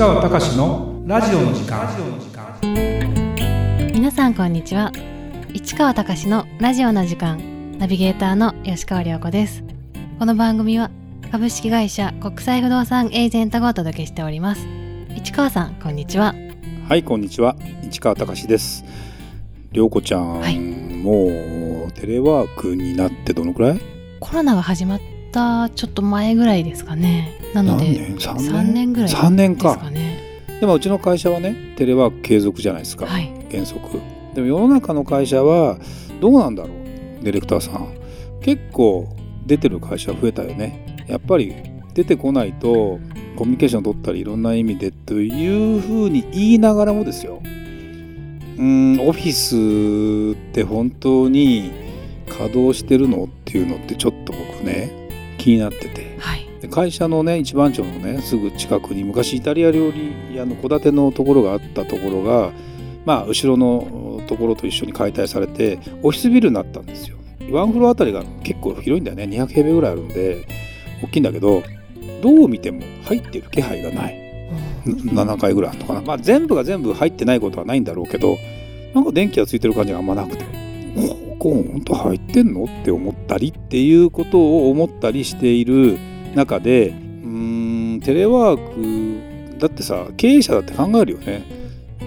川隆のラジオの時間。皆さんこんにちは。市川隆のラジオの時間。ナビゲーターの吉川良子です。この番組は株式会社国際不動産エージェントがお届けしております。市川さんこんにちは。はいこんにちは。市川隆です。良子ちゃん、はい。もうテレワークになってどのくらい？コロナが始まったちょっと前ぐらいですかねなので何年？3年？3年ぐらい3年ですかか。ねでもうちの会社はねテレワーク継続じゃないですか、はい。原則。でも世の中の会社はどうなんだろうディレクターさん。結構出てる会社増えたよね。やっぱり出てこないとコミュニケーション取ったりいろんな意味でというふうに言いながらもですよ。うんオフィスって本当に稼働してるの？っていうのってちょっと僕ね気になってて。はい。で会社のね一番町のねすぐ近くに昔イタリア料理屋の戸建てのところがあったところがまあ後ろのところと一緒に解体されてオフィスビルになったんですよ。ワンフロアあたりが結構広いんだよね。200平米ぐらいあるんで大きいんだけどどう見ても入ってる気配がない。7階ぐらいあるのかな。まあ全部が全部入ってないことはないんだろうけどなんか電気がついてる感じがあんまなくてここ本当入ってんの？って思ったりっていうことを思ったりしている中でうーんテレワークだってさ経営者だって考えるよね。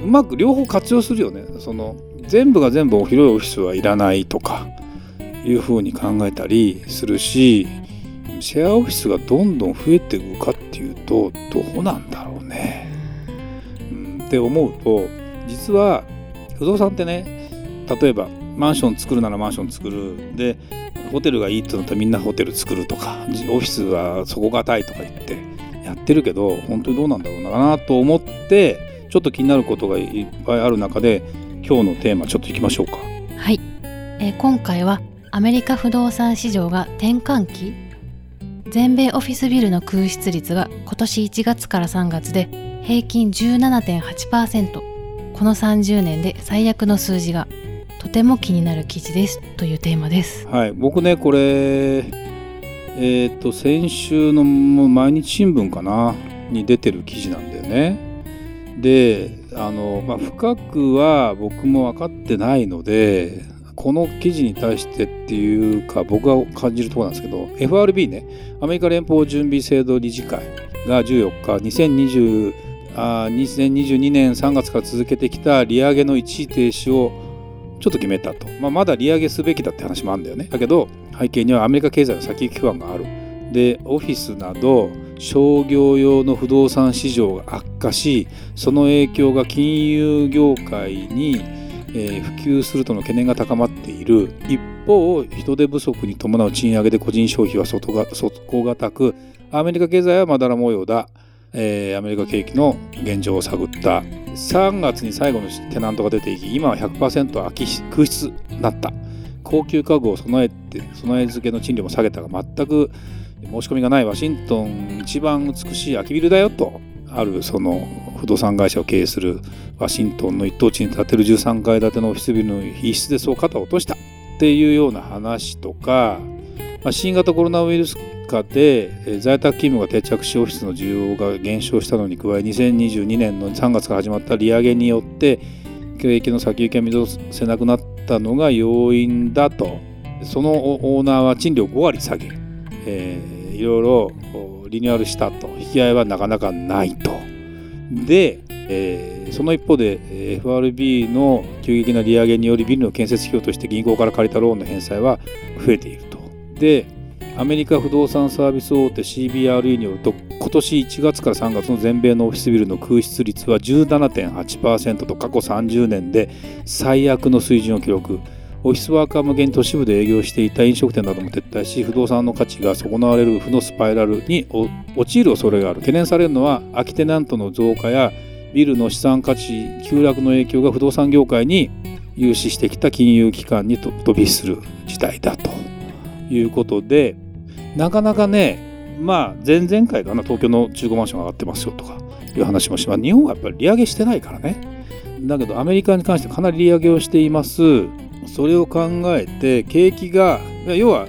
うまく両方活用するよね。その全部が全部広いオフィスはいらないとかいうふうに考えたりするしシェアオフィスがどんどん増えていくかっていうとどうなんだろうね。うん、って思うと実は不動産ってね例えばマンション作るならマンション作る。でホテルがいいってなったらみんなホテル作るとかオフィスは底堅いとか言ってやってるけど本当にどうなんだろうなと思ってちょっと気になることがいっぱいある中で今日のテーマちょっといきましょうか。はい、えー今回はアメリカ不動産市場が転換期？全米オフィスビルの空室率が今年1月から3月で平均17.8%この30年で最悪の数字がとても気になる記事ですというテーマです。はい、僕ねこれえっ、と先週の毎日新聞かなに出てる記事なんだよね。であの、まあ、深くは僕も分かってないのでこの記事に対してっていうか僕が感じるところなんですけど FRB ね。アメリカ連邦準備制度理事会が14日2020あ2022年3月から続けてきた利上げの一時停止をちょっと決めたと、まあ、まだ利上げすべきだって話もあるんだよね。だけど背景にはアメリカ経済の先行き不安がある。でオフィスなど商業用の不動産市場が悪化しその影響が金融業界に、えー普及するとの懸念が高まっている。一方人手不足に伴う賃上げで個人消費は底が底堅くアメリカ経済はまだら模様だ、えーアメリカ景気の現状を探った。3月に最後のテナントが出ていき今は100%空き空室になった。高級家具を備えて備え付けの賃料も下げたが全く申し込みがないワシントン一番美しい空きビルだよと。あるその不動産会社を経営するワシントンの一等地に建てる13階建てのオフィスビルの一室でそう肩を落とした。っていうような話とか、まあ、新型コロナウイルス禍で在宅勤務が定着しオフィスの需要が減少したのに加え2022年の3月から始まった利上げによって景気の先行きが見通せなくなったのが要因だと。そのオーナーは賃料5割下げ、えーいろいろリニューアルしたと。引き合いはなかなかないと。で、えーその一方で FRB の急激な利上げによりビルの建設費用として銀行から借りたローンの返済は増えていると。でアメリカ不動産サービス大手 CBRE によると今年1月から3月の全米のオフィスビルの空室率は17.8%と過去30年で最悪の水準を記録。オフィスワーカー向けに都市部で営業していた飲食店なども撤退し不動産の価値が損なわれる負のスパイラルに陥る恐れがある。懸念されるのは空きテナントの増加やビルの資産価値急落の影響が不動産業界に融資してきた金融機関に飛び火する事態だということでなかなかねまあ前々回かな東京の中古マンション上がってますよとかいう話もします日本はやっぱり利上げしてないからね。だけどアメリカに関してかなり利上げをしています。それを考えて景気が要は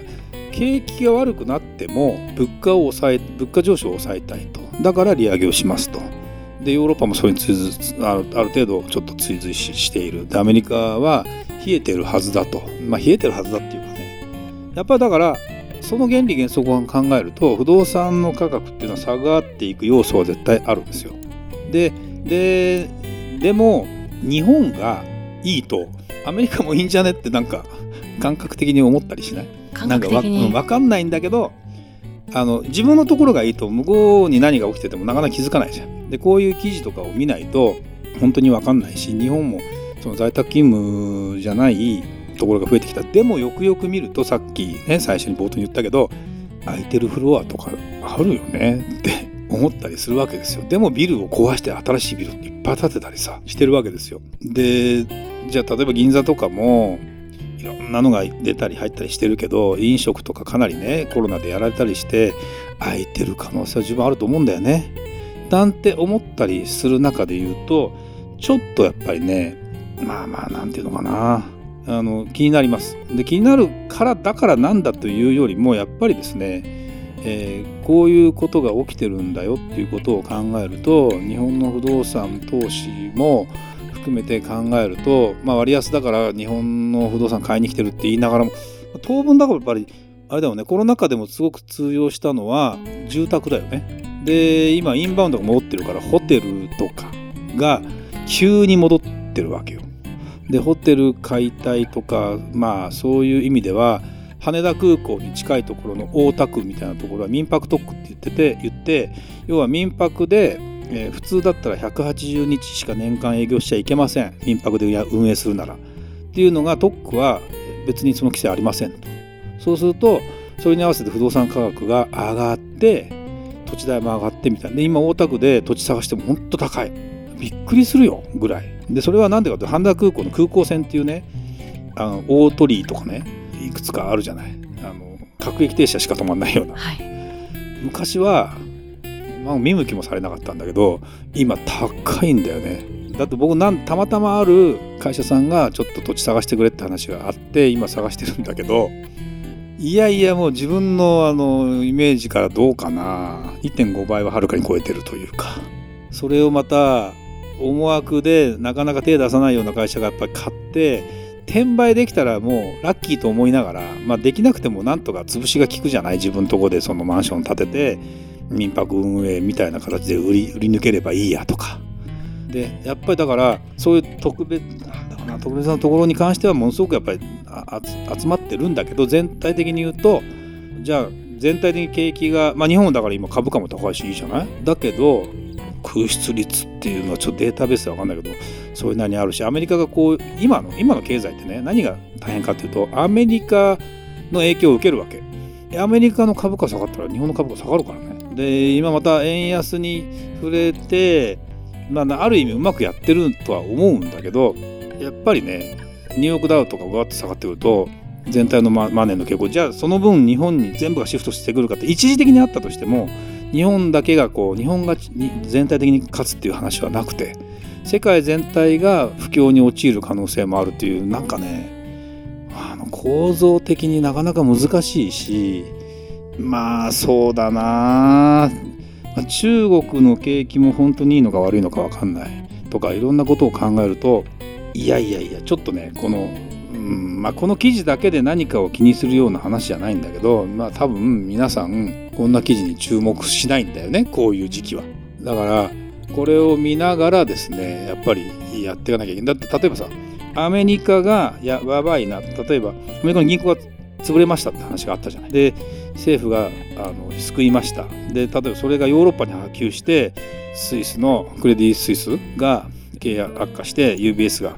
景気が悪くなっても物価を抑え物価上昇を抑えたいと。だから利上げをしますと。でヨーロッパもそれに追随ある程度ちょっと追随している。でアメリカは冷えてるはずだと。まあ冷えてるはずだっていうかね。やっぱだからその原理原則を考えると不動産の価格っていうのは下がっていく要素は絶対あるんですよ。でででも日本がいいとアメリカもいいんじゃねってなんか感覚的に思ったりしない？感覚的に？なんかわ分かんないんだけどあの自分のところがいいと向こうに何が起きててもなかなか気づかないじゃん。でこういう記事とかを見ないと本当に分かんないし日本もその在宅勤務じゃないところが増えてきた。でもよくよく見るとさっきね最初に冒頭に言ったけど空いてるフロアとかあるよねって思ったりするわけですよ。でもビルを壊して新しいビルっていっぱい建てたりさしてるわけですよ。でじゃあ例えば銀座とかもいろんなのが出たり入ったりしてるけど飲食とかかなりねコロナでやられたりして空いてる可能性は十分あると思うんだよね。なんて思ったりする中で言うとちょっとやっぱりねまあまあなんていうのかな。あの気になります。で気になるからだからなんだというよりもやっぱりですね、えーこういうことが起きてるんだよっていうことを考えると日本の不動産投資も含めて考えると、まあ、割安だから日本の不動産買いに来てるって言いながらも当分だからやっぱりあれだよねコロナ禍でもすごく通用したのは住宅だよね。で今インバウンドが戻ってるからホテルとかが急に戻ってるわけよ。でホテル解体とかまあそういう意味では羽田空港に近いところの大田区みたいなところは民泊特区って言ってて言って要は民泊で、えー普通だったら180日しか年間営業しちゃいけません。民泊で運営するなら。っていうのが特区は別にその規制ありませんと。そうするとそれに合わせて不動産価格が上がって土地代も上がってみたいな。で今大田区で土地探してもほんと高い。びっくりするよぐらい。でそれは何でかって羽田空港の空港線っていうねあの大鳥居とかねいくつかあるじゃない。あの各駅停車しか止まんないような。はい。昔は、まあ、見向きもされなかったんだけど今高いんだよね。だって僕なんたまたまある会社さんがちょっと土地探してくれって話があって今探してるんだけどいやいやもう自分のあのイメージからどうかな。1.5倍ははるかに超えてるというか。それをまた思惑でなかなか手出さないような会社がやっぱり買って転売できたらもうラッキーと思いながら、まあ、できなくてもなんとか潰しが効くじゃない？自分のとこでそのマンション建てて民泊運営みたいな形で売り売り抜ければいいやとか。でやっぱりだからそういう特別なんだろうな特別なところに関してはものすごくやっぱりあ集まってるんだけど全体的に言うとじゃあ全体的に景気がまあ日本だから今株価も高いしいいじゃない？だけど空室率っていうのはちょっとデータベースで分かんないけどそういうなにあるしアメリカがこう今の今の経済ってね何が大変かっていうとアメリカの影響を受けるわけ。アメリカの株価下がったら日本の株価下がるからね。で今また円安に触れてまあある意味うまくやってるとは思うんだけどやっぱりねニューヨークダウとかがわって下がってくると全体のマネーの傾向。じゃあその分日本に全部がシフトしてくるかって一時的にあったとしても日本だけがこう日本が全体的に勝つっていう話はなくて世界全体が不況に陥る可能性もあるっていうなんかねあの構造的になかなか難しいしまあそうだな。中国の景気も本当にいいのか悪いのか分かんない。とかいろんなことを考えるといやいやいやちょっとねこの、うんまあ、この記事だけで何かを気にするような話じゃないんだけどまあ多分皆さんこんな記事に注目しないんだよねこういう時期は。だからこれを見ながらですねやっぱりやっていかなきゃいけない。だって例えばさアメリカがややばいな例えばアメリカの銀行が潰れましたって話があったじゃない。で政府があの救いました。で例えばそれがヨーロッパに波及してスイスのクレディ・スイスが経営悪化して UBS が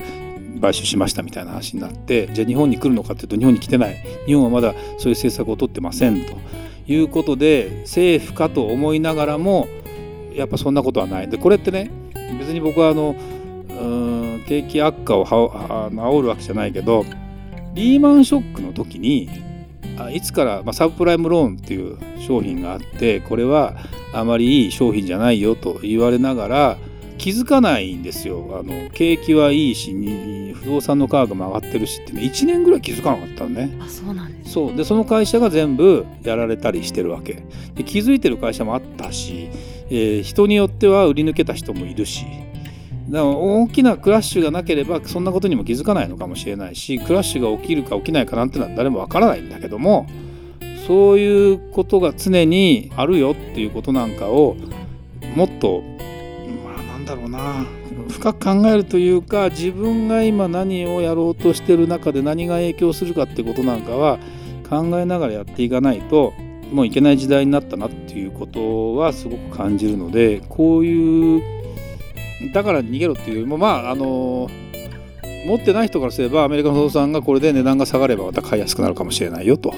買収しましたみたいな話になってじゃあ日本に来るのかっていうと日本に来てない日本はまだそういう政策を取ってませんということで政府かと思いながらもやっぱそんなことはない。でこれってね別に僕はあのうん景気悪化をはあ煽るわけじゃないけどリーマンショックの時にあいつから、まあ、サブプライムローンっていう商品があってこれはあまりいい商品じゃないよと言われながら気づかないんですよ。あの景気はいいし不動産の価格も上がってるしってね。1年ぐらい気づかなかったのね。あそうなんですそう。でその会社が全部やられたりしてるわけ。で気づいてる会社もあったし、えー、人によっては売り抜けた人もいるし。だから大きなクラッシュがなければそんなことにも気づかないのかもしれないしクラッシュが起きるか起きないかなんてのは誰もわからないんだけどもそういうことが常にあるよっていうことなんかをもっとだろうな。深く考えるというか自分が今何をやろうとしてる中で何が影響するかってことなんかは考えながらやっていかないともういけない時代になったなっていうことはすごく感じるのでこういうだから逃げろっていうよりもまああの持ってない人からすればアメリカの不動産がこれで値段が下がればまた買いやすくなるかもしれないよと。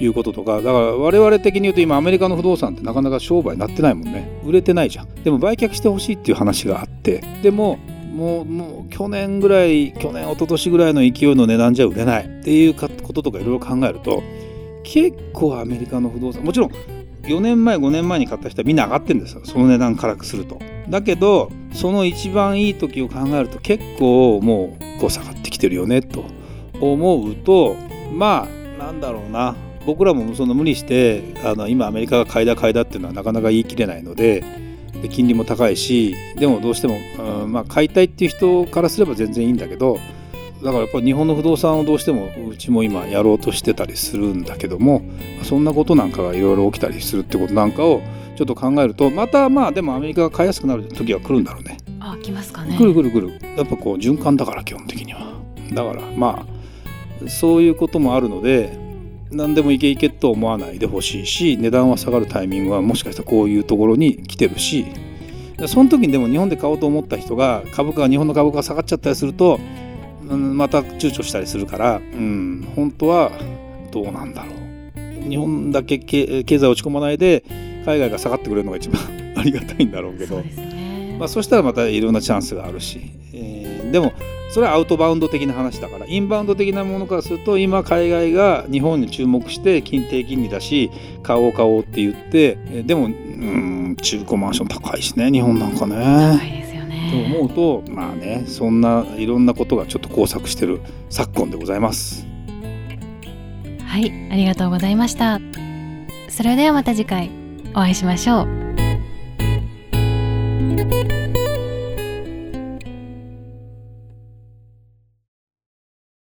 いうこととかだから我々的に言うと今アメリカの不動産ってなかなか商売になってないもんね。売れてないじゃん。でも売却してほしいっていう話があって。でももうもう去年ぐらい去年一昨年ぐらいの勢いの値段じゃ売れない。っていうこととかいろいろ考えると結構アメリカの不動産もちろん4年前5年前に買った人はみんな上がってるんですよ。その値段からすると。だけどその一番いい時を考えると結構もうこう下がってきてるよねと思うとまあなんだろうな。僕らもその無理してあの今アメリカが買いだ買いだっていうのはなかなか言い切れないのでで金利も高いしでもどうしても、うん、まあ買いたいっていう人からすれば全然いいんだけどだからやっぱり日本の不動産をどうしてもうちも今やろうとしてたりするんだけどもそんなことなんかがいろいろ起きたりするってことなんかをちょっと考えるとまたまあでもアメリカが買いやすくなる時は来るんだろうね。あ来ますかね。来る来る来る。やっぱこう循環だから基本的には。だからまあそういうこともあるので何でもいけいけと思わないでほしいし値段は下がるタイミングはもしかしたらこういうところに来てるしその時にでも日本で買おうと思った人が株価が日本の株価が下がっちゃったりするとまた躊躇したりするから、うん、本当はどうなんだろう。日本だけ経済落ち込まないで海外が下がってくれるのが一番 ありがたいんだろうけど、ね、まあ、そしたらまたいろんなチャンスがあるし、えー、でもそれはアウトバウンド的な話だからインバウンド的なものからすると今海外が日本に注目して金低金利だし買おう買おうって言ってでもうん中古マンション高いしね日本なんかね。高いですよねと思うとまあねそんないろんなことがちょっと交錯してる昨今でございます。はいありがとうございました。それではまた次回お会いしましょう。